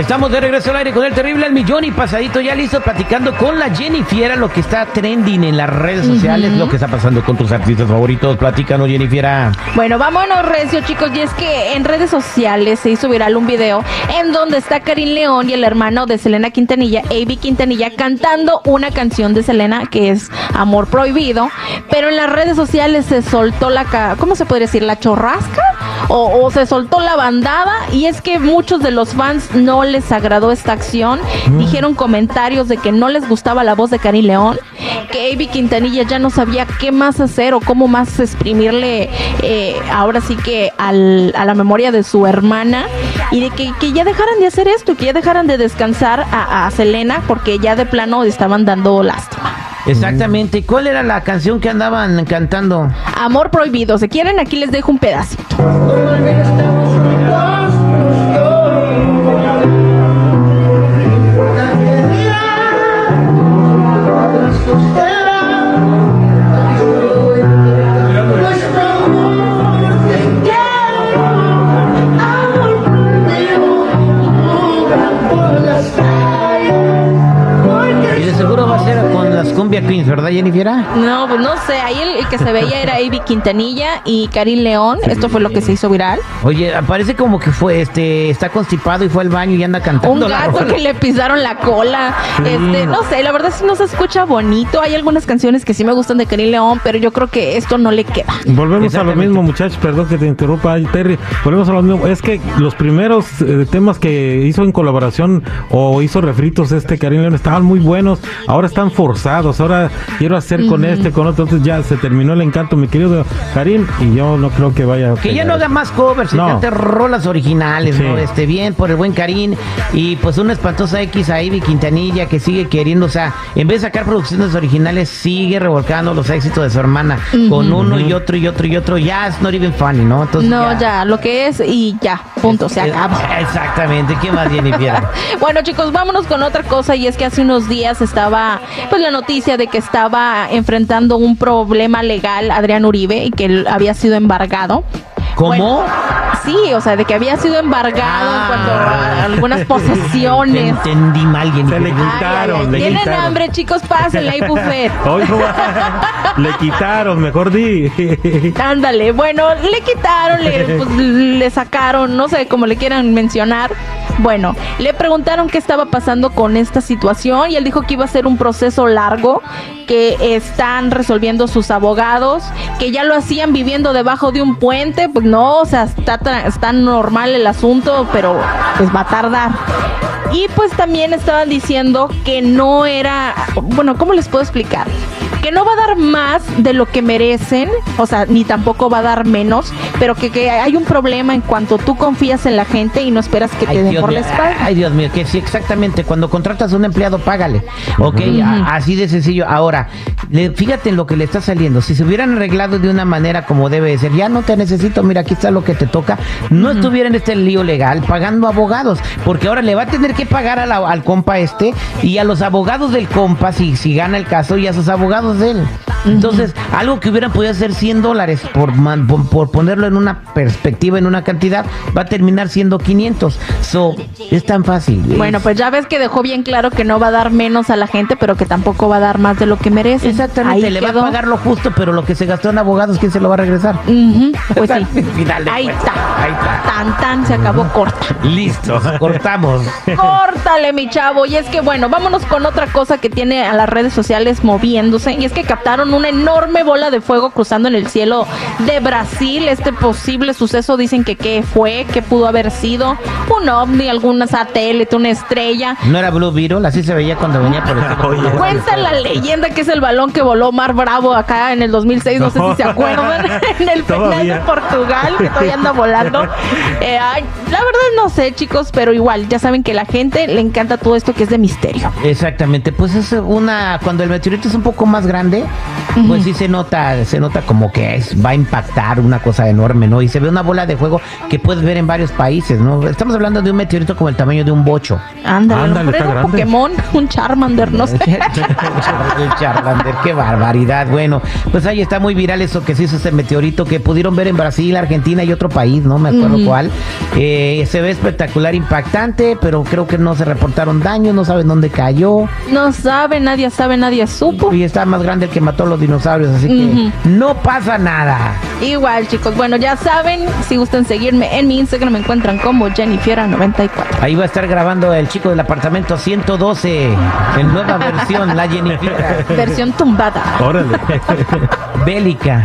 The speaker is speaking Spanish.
Estamos de regreso al aire con el terrible al millón y pasadito ya listo platicando con la Jennifiera lo que está trending en las redes sociales, lo que está pasando con tus artistas favoritos. Platícanos, Jennifiera. Bueno, vámonos recio, chicos. Y es que en redes sociales se hizo viral un video en donde está Karim León y el hermano de Selena Quintanilla, Avi Quintanilla, cantando una canción de Selena que es Amor Prohibido. Pero en las redes sociales se soltó la, ¿cómo se podría decir? La chorrasca. O, o se soltó la bandada y es que muchos de los fans no les agradó esta acción, dijeron comentarios de que no les gustaba la voz de Karim León, que Avi Quintanilla ya no sabía qué más hacer o cómo más exprimirle eh, ahora sí que al- a la memoria de su hermana y de que, que ya dejaran de hacer esto, que ya dejaran de descansar a, a Selena porque ya de plano estaban dando lástima. Exactamente. ¿Cuál era la canción que andaban cantando? Amor prohibido, si quieren aquí les dejo un pedacito. Queens, ¿verdad, Jennifiera? No, pues no sé, ahí el, el que se veía era Avi Quintanilla y Karim León, esto fue lo que se hizo viral. Oye, parece como que fue, este, está constipado y fue al baño y anda cantando. Un gato que le pisaron la cola. Este, no sé, la verdad sí no se escucha bonito. Hay algunas canciones que sí me gustan de Karim León, pero yo creo que esto no le queda. Volvemos a lo mismo, muchachos. Perdón que te interrumpa, Terry. Volvemos a lo mismo. Es que los primeros eh, temas que hizo en colaboración o hizo refritos este Karim León estaban muy buenos. Ahora están forzados. Ahora quiero hacer con este, con otro. Entonces ya se terminó el encanto, mi querido Karim. Y yo no creo que vaya. a Que ya no haga más covers, y No. cante rolas originales, Sí. ¿no? Este, bien por el buen Karim y pues una espantosa X a Ivy Quintanilla que sigue queriendo, o sea, en vez de sacar producciones originales, sigue revolcando los éxitos de su hermana con uno y otro y otro y otro. Ya es not even funny, ¿no? Entonces, No, ya, lo que es y ya, punto, se acaba. Exactamente, ¿qué más, Jennifer? Bueno, chicos, vámonos con otra cosa y es que hace unos días estaba pues la noticia de que estaba enfrentando un problema legal Adrián Uribe y que él había sido embargado. ¿Cómo? Bueno, sí, o sea, de que había sido embargado en cuanto a algunas posesiones. Entendí mal. Se le Ay, ay, quitaron, ay. le Tienen quitaron. hambre, chicos, pásenle ahí buffet. Le quitaron, mejor di. Ándale, bueno, le quitaron, le, pues, le sacaron, no sé cómo le quieran mencionar. Bueno, le preguntaron qué estaba pasando con esta situación y él dijo que iba a ser un proceso largo, que están resolviendo sus abogados, que ya lo hacían viviendo debajo de un puente, pues no, o sea, está, está normal el asunto, pero pues va a tardar. Y pues también estaban diciendo que no era, bueno, ¿cómo les puedo explicar? Que no va a dar más de lo que merecen, o sea, ni tampoco va a dar menos, pero que, que hay un problema en cuanto tú confías en la gente y no esperas que te den por mío, la espalda. ay, Dios mío, que sí, exactamente. Cuando contratas a un empleado, págale. Ok, así de sencillo. Ahora, le- fíjate en lo que le está saliendo. Si se hubieran arreglado de una manera como debe de ser, ya no te necesito, mira, aquí está lo que te toca. No estuviera en este lío legal pagando abogados, porque ahora le va a tener que pagar a la- al compa este y a los abogados del compa, si, si gana el caso, y a sus abogados de él. Entonces, algo que hubieran podido ser 100 dólares por, man- por, por ponerlo en una perspectiva, en una cantidad, va a terminar siendo 500. So, es tan fácil. Bueno, Es- pues ya ves que dejó bien claro que no va a dar menos a la gente, pero que tampoco va a dar más de lo que merece. Exactamente, Ahí le quedó. va a pagar lo justo, pero lo que se gastó en abogados, ¿quién se lo va a regresar? Pues sí. Final Ahí está. Ahí está. Tan tan se acabó corta. Listo, cortamos. Córtale, mi chavo. Y es que, bueno, vámonos con otra cosa que tiene a las redes sociales moviéndose. Y es que captaron vieron una enorme bola de fuego cruzando en el cielo de Brasil. Este posible suceso dicen que qué fue, qué pudo haber sido, un ovni, algún satélite, una estrella. No era Blue Beetle, así se veía cuando venía por el Oye. Cuenta la leyenda que es el balón que voló Mar Bravo acá en el 2006, no sé si se acuerdan, en el final de. Portugal, que todavía anda volando. Eh, ay, la verdad no sé, chicos, pero igual, ya saben que la gente le encanta todo esto que es de misterio. Exactamente, pues es una cuando el meteorito es un poco más grande, pues sí se nota, se nota como que es, va a impactar una cosa enorme, ¿no? Y se ve una bola de fuego que puedes ver en varios países, ¿no? Estamos hablando de un meteorito como el tamaño de un bocho. Ándale, está era un grande. Pokémon, un Charmander, no sé. El Charmander, qué barbaridad. Bueno, pues ahí está muy viral eso que se hizo ese meteorito que pudieron ver en Brasil, Argentina y otro país, no me acuerdo cuál. Eh, se ve espectacular, impactante, pero creo que no se reportaron daños, no saben dónde cayó. No sabe, nadie sabe, nadie supo. Y está más grande el que mató a los dinosaurios, así que no pasa nada. Igual, chicos. Bueno, ya saben, si gustan seguirme en mi Instagram, me encuentran como Jennifiera94. Ahí va a estar grabando el chico del apartamento 112 en nueva versión, la Jennifer Versión tumbada. Órale. bélica.